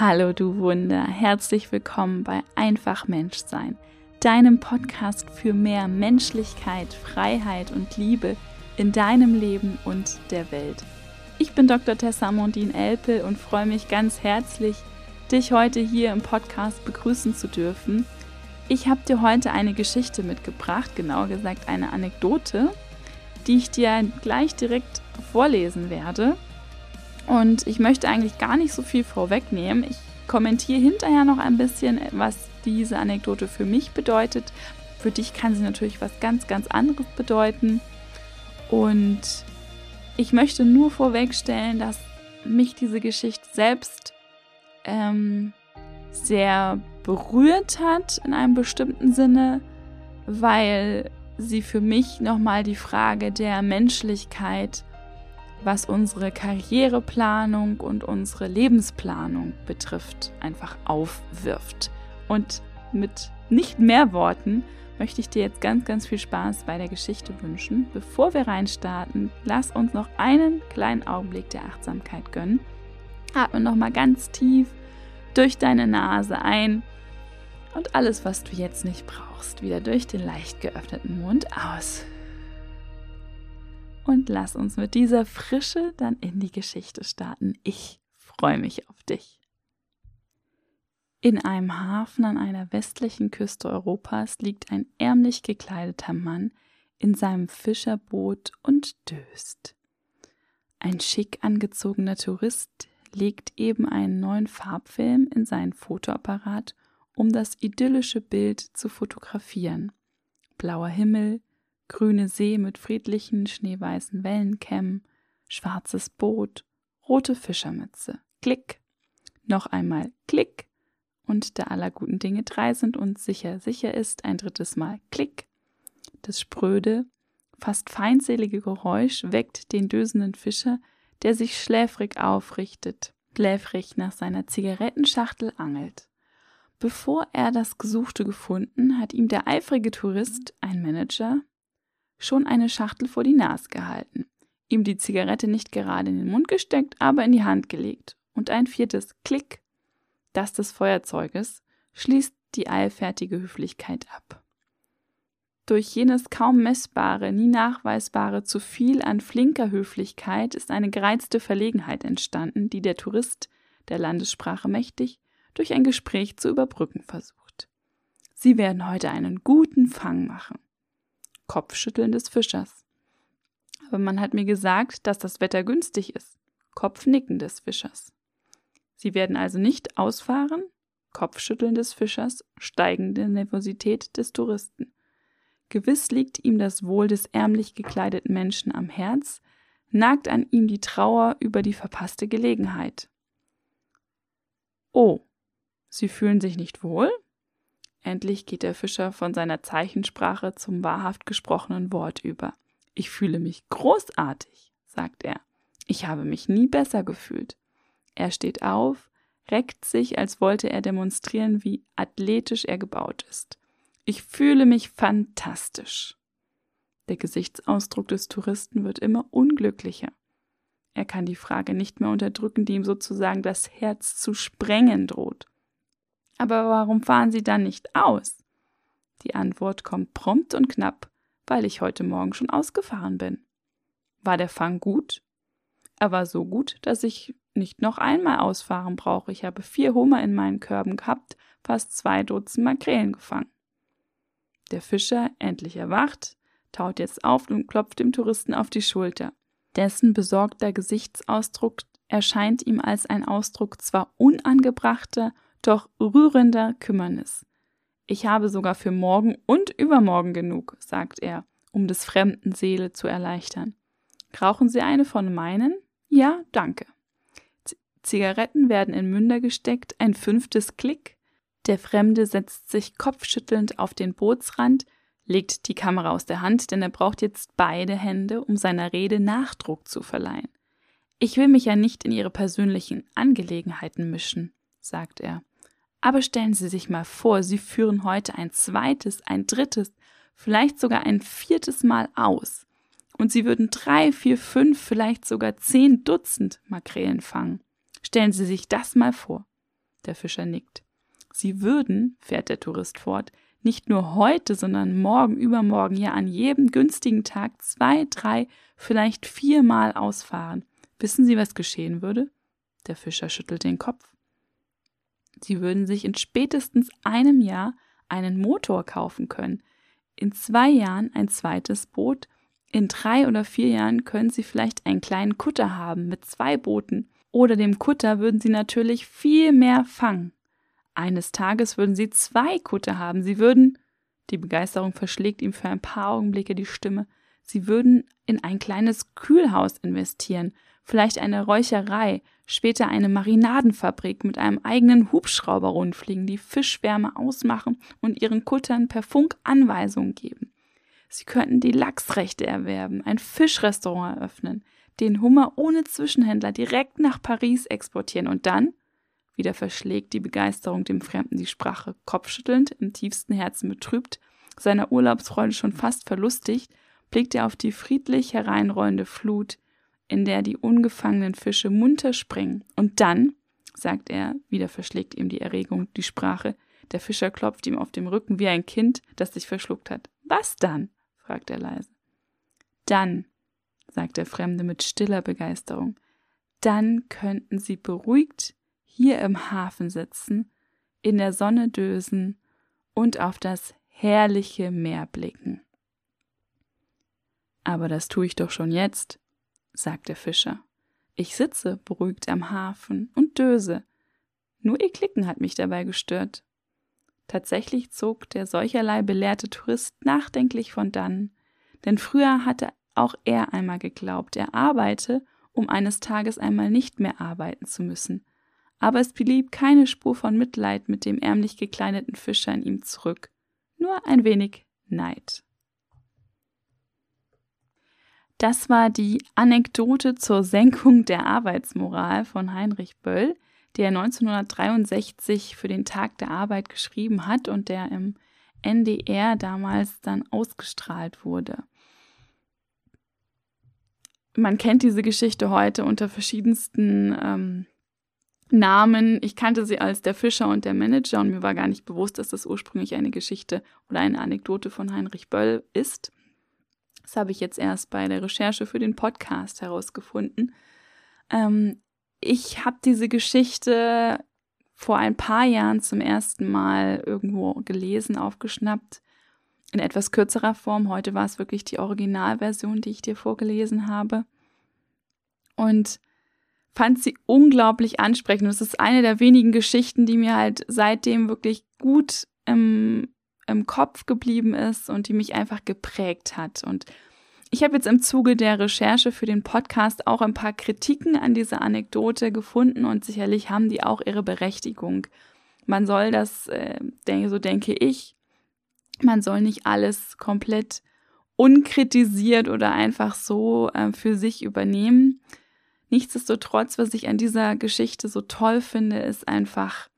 Hallo du Wunder, herzlich willkommen bei Einfach Menschsein, deinem Podcast für mehr Menschlichkeit, Freiheit und Liebe in deinem Leben und der Welt. Ich bin Dr. Tessa Mondin Elpel und freue mich ganz herzlich, dich heute hier im Podcast begrüßen zu dürfen. Ich habe dir heute eine Geschichte mitgebracht, genauer gesagt eine Anekdote, die ich dir gleich direkt vorlesen werde. Und ich möchte eigentlich gar nicht so viel vorwegnehmen. Ich kommentiere hinterher noch ein bisschen, was diese Anekdote für mich bedeutet. Für dich kann sie natürlich was ganz, ganz anderes bedeuten. Und ich möchte nur vorwegstellen, dass mich diese Geschichte selbst ähm, sehr berührt hat in einem bestimmten Sinne, weil sie für mich nochmal die Frage der Menschlichkeit was unsere Karriereplanung und unsere Lebensplanung betrifft, einfach aufwirft. Und mit nicht mehr Worten möchte ich dir jetzt ganz, ganz viel Spaß bei der Geschichte wünschen. Bevor wir reinstarten, lass uns noch einen kleinen Augenblick der Achtsamkeit gönnen. Atme nochmal ganz tief durch deine Nase ein und alles, was du jetzt nicht brauchst, wieder durch den leicht geöffneten Mund aus und lass uns mit dieser Frische dann in die Geschichte starten. Ich freue mich auf dich. In einem Hafen an einer westlichen Küste Europas liegt ein ärmlich gekleideter Mann in seinem Fischerboot und döst. Ein schick angezogener Tourist legt eben einen neuen Farbfilm in seinen Fotoapparat, um das idyllische Bild zu fotografieren. Blauer Himmel, grüne See mit friedlichen, schneeweißen Wellenkämmen, schwarzes Boot, rote Fischermütze. Klick. Noch einmal Klick. Und da aller guten Dinge drei sind und sicher sicher ist, ein drittes Mal Klick. Das spröde, fast feindselige Geräusch weckt den dösenden Fischer, der sich schläfrig aufrichtet, schläfrig nach seiner Zigarettenschachtel angelt. Bevor er das Gesuchte gefunden, hat ihm der eifrige Tourist, ein Manager, schon eine Schachtel vor die Nase gehalten, ihm die Zigarette nicht gerade in den Mund gesteckt, aber in die Hand gelegt. Und ein viertes Klick, das des Feuerzeuges, schließt die eilfertige Höflichkeit ab. Durch jenes kaum messbare, nie nachweisbare zu viel an flinker Höflichkeit ist eine gereizte Verlegenheit entstanden, die der Tourist, der Landessprache mächtig, durch ein Gespräch zu überbrücken versucht. Sie werden heute einen guten Fang machen. Kopfschütteln des Fischers. Aber man hat mir gesagt, dass das Wetter günstig ist. Kopfnicken des Fischers. Sie werden also nicht ausfahren? Kopfschütteln des Fischers, steigende Nervosität des Touristen. Gewiss liegt ihm das Wohl des ärmlich gekleideten Menschen am Herz, nagt an ihm die Trauer über die verpasste Gelegenheit. Oh, Sie fühlen sich nicht wohl? Endlich geht der Fischer von seiner Zeichensprache zum wahrhaft gesprochenen Wort über. Ich fühle mich großartig, sagt er. Ich habe mich nie besser gefühlt. Er steht auf, reckt sich, als wollte er demonstrieren, wie athletisch er gebaut ist. Ich fühle mich fantastisch. Der Gesichtsausdruck des Touristen wird immer unglücklicher. Er kann die Frage nicht mehr unterdrücken, die ihm sozusagen das Herz zu sprengen droht. Aber warum fahren Sie dann nicht aus? Die Antwort kommt prompt und knapp, weil ich heute Morgen schon ausgefahren bin. War der Fang gut? Er war so gut, dass ich nicht noch einmal ausfahren brauche. Ich habe vier Hummer in meinen Körben gehabt, fast zwei Dutzend Makrelen gefangen. Der Fischer, endlich erwacht, taut jetzt auf und klopft dem Touristen auf die Schulter. Dessen besorgter Gesichtsausdruck erscheint ihm als ein Ausdruck zwar unangebrachter doch rührender Kümmernis. Ich habe sogar für morgen und übermorgen genug, sagt er, um des fremden Seele zu erleichtern. Rauchen Sie eine von meinen? Ja, danke. Z Zigaretten werden in Münder gesteckt, ein fünftes Klick. Der Fremde setzt sich kopfschüttelnd auf den Bootsrand, legt die Kamera aus der Hand, denn er braucht jetzt beide Hände, um seiner Rede Nachdruck zu verleihen. Ich will mich ja nicht in Ihre persönlichen Angelegenheiten mischen, sagt er. Aber stellen Sie sich mal vor, Sie führen heute ein zweites, ein drittes, vielleicht sogar ein viertes Mal aus. Und Sie würden drei, vier, fünf, vielleicht sogar zehn Dutzend Makrelen fangen. Stellen Sie sich das mal vor. Der Fischer nickt. Sie würden, fährt der Tourist fort, nicht nur heute, sondern morgen, übermorgen, ja an jedem günstigen Tag zwei, drei, vielleicht viermal ausfahren. Wissen Sie, was geschehen würde? Der Fischer schüttelt den Kopf. Sie würden sich in spätestens einem Jahr einen Motor kaufen können, in zwei Jahren ein zweites Boot, in drei oder vier Jahren können Sie vielleicht einen kleinen Kutter haben mit zwei Booten, oder dem Kutter würden Sie natürlich viel mehr fangen. Eines Tages würden Sie zwei Kutter haben, Sie würden, die Begeisterung verschlägt ihm für ein paar Augenblicke die Stimme, Sie würden in ein kleines Kühlhaus investieren, vielleicht eine Räucherei, später eine Marinadenfabrik mit einem eigenen Hubschrauber rundfliegen, die Fischwärme ausmachen und ihren Kuttern per Funk Anweisungen geben. Sie könnten die Lachsrechte erwerben, ein Fischrestaurant eröffnen, den Hummer ohne Zwischenhändler direkt nach Paris exportieren und dann, wieder verschlägt die Begeisterung dem Fremden die Sprache, kopfschüttelnd, im tiefsten Herzen betrübt, seiner Urlaubsfreude schon fast verlustigt, blickt er auf die friedlich hereinrollende Flut, in der die ungefangenen Fische munter springen. Und dann, sagt er, wieder verschlägt ihm die Erregung die Sprache, der Fischer klopft ihm auf dem Rücken wie ein Kind, das sich verschluckt hat. Was dann? fragt er leise. Dann, sagt der Fremde mit stiller Begeisterung, dann könnten sie beruhigt hier im Hafen sitzen, in der Sonne dösen und auf das herrliche Meer blicken. Aber das tue ich doch schon jetzt, sagt der Fischer. Ich sitze beruhigt am Hafen und döse. Nur ihr Klicken hat mich dabei gestört. Tatsächlich zog der solcherlei belehrte Tourist nachdenklich von dannen, denn früher hatte auch er einmal geglaubt, er arbeite, um eines Tages einmal nicht mehr arbeiten zu müssen. Aber es blieb keine Spur von Mitleid mit dem ärmlich gekleideten Fischer in ihm zurück, nur ein wenig Neid. Das war die Anekdote zur Senkung der Arbeitsmoral von Heinrich Böll, der 1963 für den Tag der Arbeit geschrieben hat und der im NDR damals dann ausgestrahlt wurde. Man kennt diese Geschichte heute unter verschiedensten ähm, Namen. Ich kannte sie als der Fischer und der Manager und mir war gar nicht bewusst, dass das ursprünglich eine Geschichte oder eine Anekdote von Heinrich Böll ist. Das habe ich jetzt erst bei der Recherche für den Podcast herausgefunden. Ähm, ich habe diese Geschichte vor ein paar Jahren zum ersten Mal irgendwo gelesen, aufgeschnappt. In etwas kürzerer Form. Heute war es wirklich die Originalversion, die ich dir vorgelesen habe. Und fand sie unglaublich ansprechend. Es ist eine der wenigen Geschichten, die mir halt seitdem wirklich gut im im Kopf geblieben ist und die mich einfach geprägt hat. Und ich habe jetzt im Zuge der Recherche für den Podcast auch ein paar Kritiken an dieser Anekdote gefunden und sicherlich haben die auch ihre Berechtigung. Man soll das, äh, so denke ich, man soll nicht alles komplett unkritisiert oder einfach so äh, für sich übernehmen. Nichtsdestotrotz, was ich an dieser Geschichte so toll finde, ist einfach,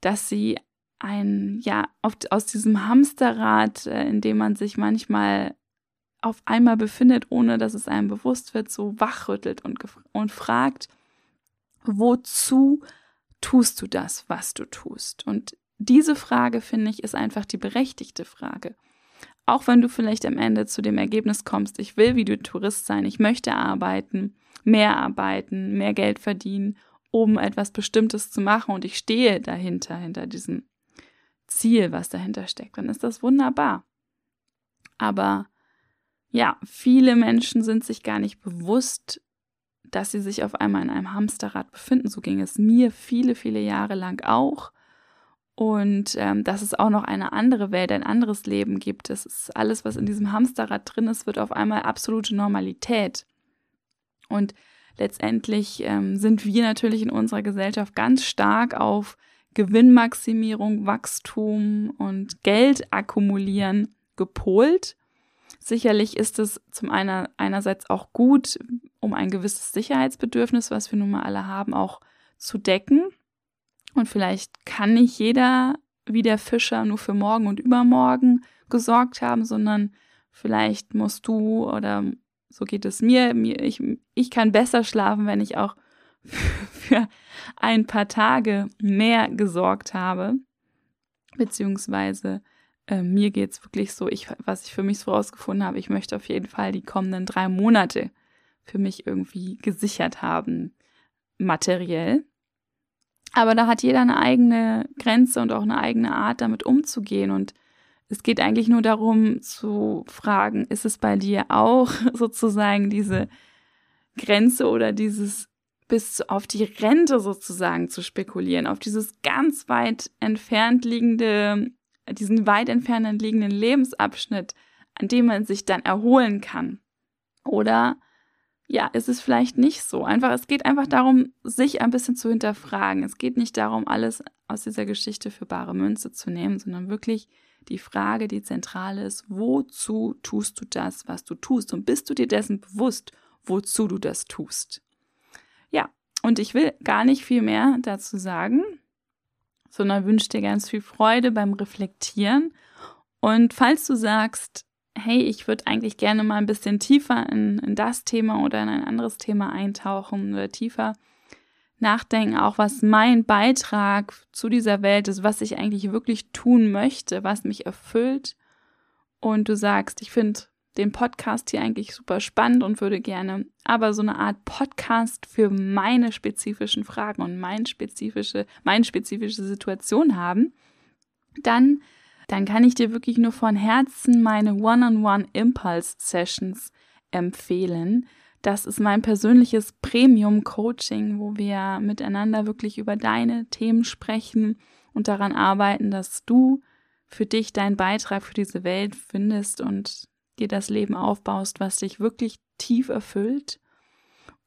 dass sie ein, ja, oft aus diesem Hamsterrad, äh, in dem man sich manchmal auf einmal befindet, ohne dass es einem bewusst wird, so wachrüttelt und, und fragt, wozu tust du das, was du tust? Und diese Frage, finde ich, ist einfach die berechtigte Frage. Auch wenn du vielleicht am Ende zu dem Ergebnis kommst, ich will wie du Tourist sein, ich möchte arbeiten, mehr arbeiten, mehr Geld verdienen, um etwas Bestimmtes zu machen und ich stehe dahinter, hinter diesem Ziel, was dahinter steckt, dann ist das wunderbar. Aber ja, viele Menschen sind sich gar nicht bewusst, dass sie sich auf einmal in einem Hamsterrad befinden. So ging es mir viele, viele Jahre lang auch. Und ähm, dass es auch noch eine andere Welt, ein anderes Leben gibt. Das ist alles, was in diesem Hamsterrad drin ist, wird auf einmal absolute Normalität. Und letztendlich ähm, sind wir natürlich in unserer Gesellschaft ganz stark auf Gewinnmaximierung, Wachstum und Geld akkumulieren gepolt. Sicherlich ist es zum einen einerseits auch gut, um ein gewisses Sicherheitsbedürfnis, was wir nun mal alle haben, auch zu decken. Und vielleicht kann nicht jeder wie der Fischer nur für morgen und übermorgen gesorgt haben, sondern vielleicht musst du oder so geht es mir, mir ich, ich kann besser schlafen, wenn ich auch für ein paar Tage mehr gesorgt habe, beziehungsweise äh, mir geht's wirklich so, ich, was ich für mich so rausgefunden habe, ich möchte auf jeden Fall die kommenden drei Monate für mich irgendwie gesichert haben, materiell. Aber da hat jeder eine eigene Grenze und auch eine eigene Art, damit umzugehen. Und es geht eigentlich nur darum zu fragen, ist es bei dir auch sozusagen diese Grenze oder dieses bis auf die Rente sozusagen zu spekulieren, auf dieses ganz weit entfernt liegende, diesen weit entfernt liegenden Lebensabschnitt, an dem man sich dann erholen kann. Oder ja, ist es vielleicht nicht so. Einfach, es geht einfach darum, sich ein bisschen zu hinterfragen. Es geht nicht darum, alles aus dieser Geschichte für bare Münze zu nehmen, sondern wirklich die Frage, die zentral ist, wozu tust du das, was du tust? Und bist du dir dessen bewusst, wozu du das tust? Und ich will gar nicht viel mehr dazu sagen, sondern wünsche dir ganz viel Freude beim Reflektieren. Und falls du sagst, hey, ich würde eigentlich gerne mal ein bisschen tiefer in, in das Thema oder in ein anderes Thema eintauchen oder tiefer nachdenken, auch was mein Beitrag zu dieser Welt ist, was ich eigentlich wirklich tun möchte, was mich erfüllt. Und du sagst, ich finde den Podcast hier eigentlich super spannend und würde gerne aber so eine Art Podcast für meine spezifischen Fragen und mein spezifische, meine spezifische Situation haben, dann dann kann ich dir wirklich nur von Herzen meine One-on-One Impulse Sessions empfehlen. Das ist mein persönliches Premium Coaching, wo wir miteinander wirklich über deine Themen sprechen und daran arbeiten, dass du für dich deinen Beitrag für diese Welt findest und dir das Leben aufbaust, was dich wirklich tief erfüllt.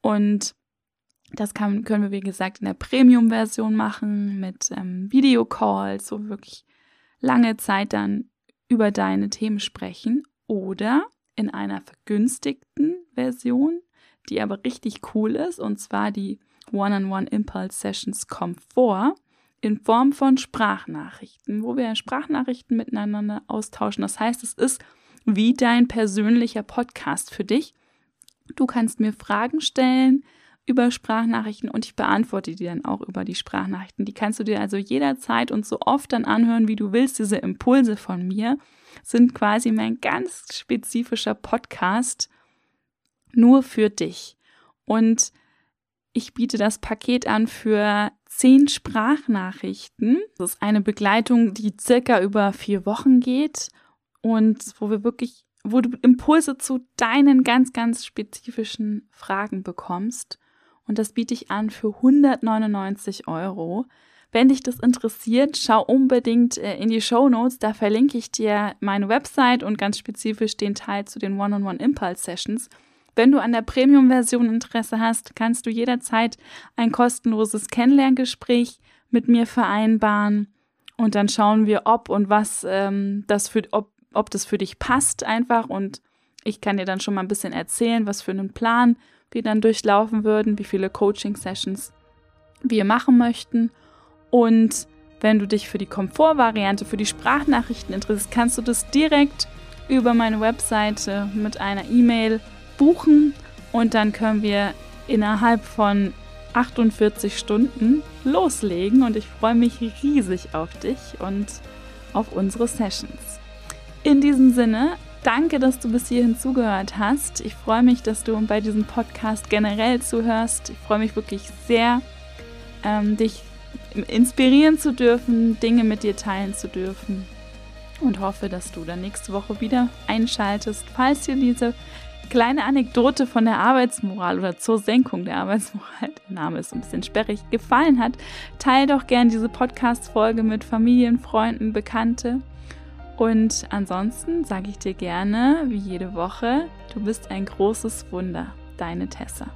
Und das kann, können wir, wie gesagt, in der Premium-Version machen mit ähm, Videocalls, wo wir wirklich lange Zeit dann über deine Themen sprechen oder in einer vergünstigten Version, die aber richtig cool ist, und zwar die One-on-One Impulse Sessions kommen vor in Form von Sprachnachrichten, wo wir Sprachnachrichten miteinander austauschen. Das heißt, es ist wie dein persönlicher Podcast für dich. Du kannst mir Fragen stellen, über Sprachnachrichten und ich beantworte die dann auch über die Sprachnachrichten. Die kannst du dir also jederzeit und so oft dann anhören, wie du willst. Diese Impulse von mir sind quasi mein ganz spezifischer Podcast nur für dich. Und ich biete das Paket an für zehn Sprachnachrichten. Das ist eine Begleitung, die circa über vier Wochen geht und wo wir wirklich, wo du Impulse zu deinen ganz, ganz spezifischen Fragen bekommst und das biete ich an für 199 Euro. Wenn dich das interessiert, schau unbedingt äh, in die Show Notes. Da verlinke ich dir meine Website und ganz spezifisch den Teil zu den One-on-One Impulse Sessions. Wenn du an der Premium-Version Interesse hast, kannst du jederzeit ein kostenloses Kennenlerngespräch mit mir vereinbaren und dann schauen wir, ob und was ähm, das für, ob, ob das für dich passt einfach und ich kann dir dann schon mal ein bisschen erzählen, was für einen Plan wir dann durchlaufen würden, wie viele Coaching-Sessions wir machen möchten. Und wenn du dich für die Komfortvariante, für die Sprachnachrichten interessierst, kannst du das direkt über meine Webseite mit einer E-Mail buchen und dann können wir innerhalb von 48 Stunden loslegen und ich freue mich riesig auf dich und auf unsere Sessions. In diesem Sinne, Danke, dass du bis hierhin zugehört hast. Ich freue mich, dass du bei diesem Podcast generell zuhörst. Ich freue mich wirklich sehr, ähm, dich inspirieren zu dürfen, Dinge mit dir teilen zu dürfen und hoffe, dass du dann nächste Woche wieder einschaltest. Falls dir diese kleine Anekdote von der Arbeitsmoral oder zur Senkung der Arbeitsmoral, der Name ist ein bisschen sperrig, gefallen hat, teile doch gern diese Podcast-Folge mit Familien, Freunden, Bekannte. Und ansonsten sage ich dir gerne, wie jede Woche, du bist ein großes Wunder, deine Tessa.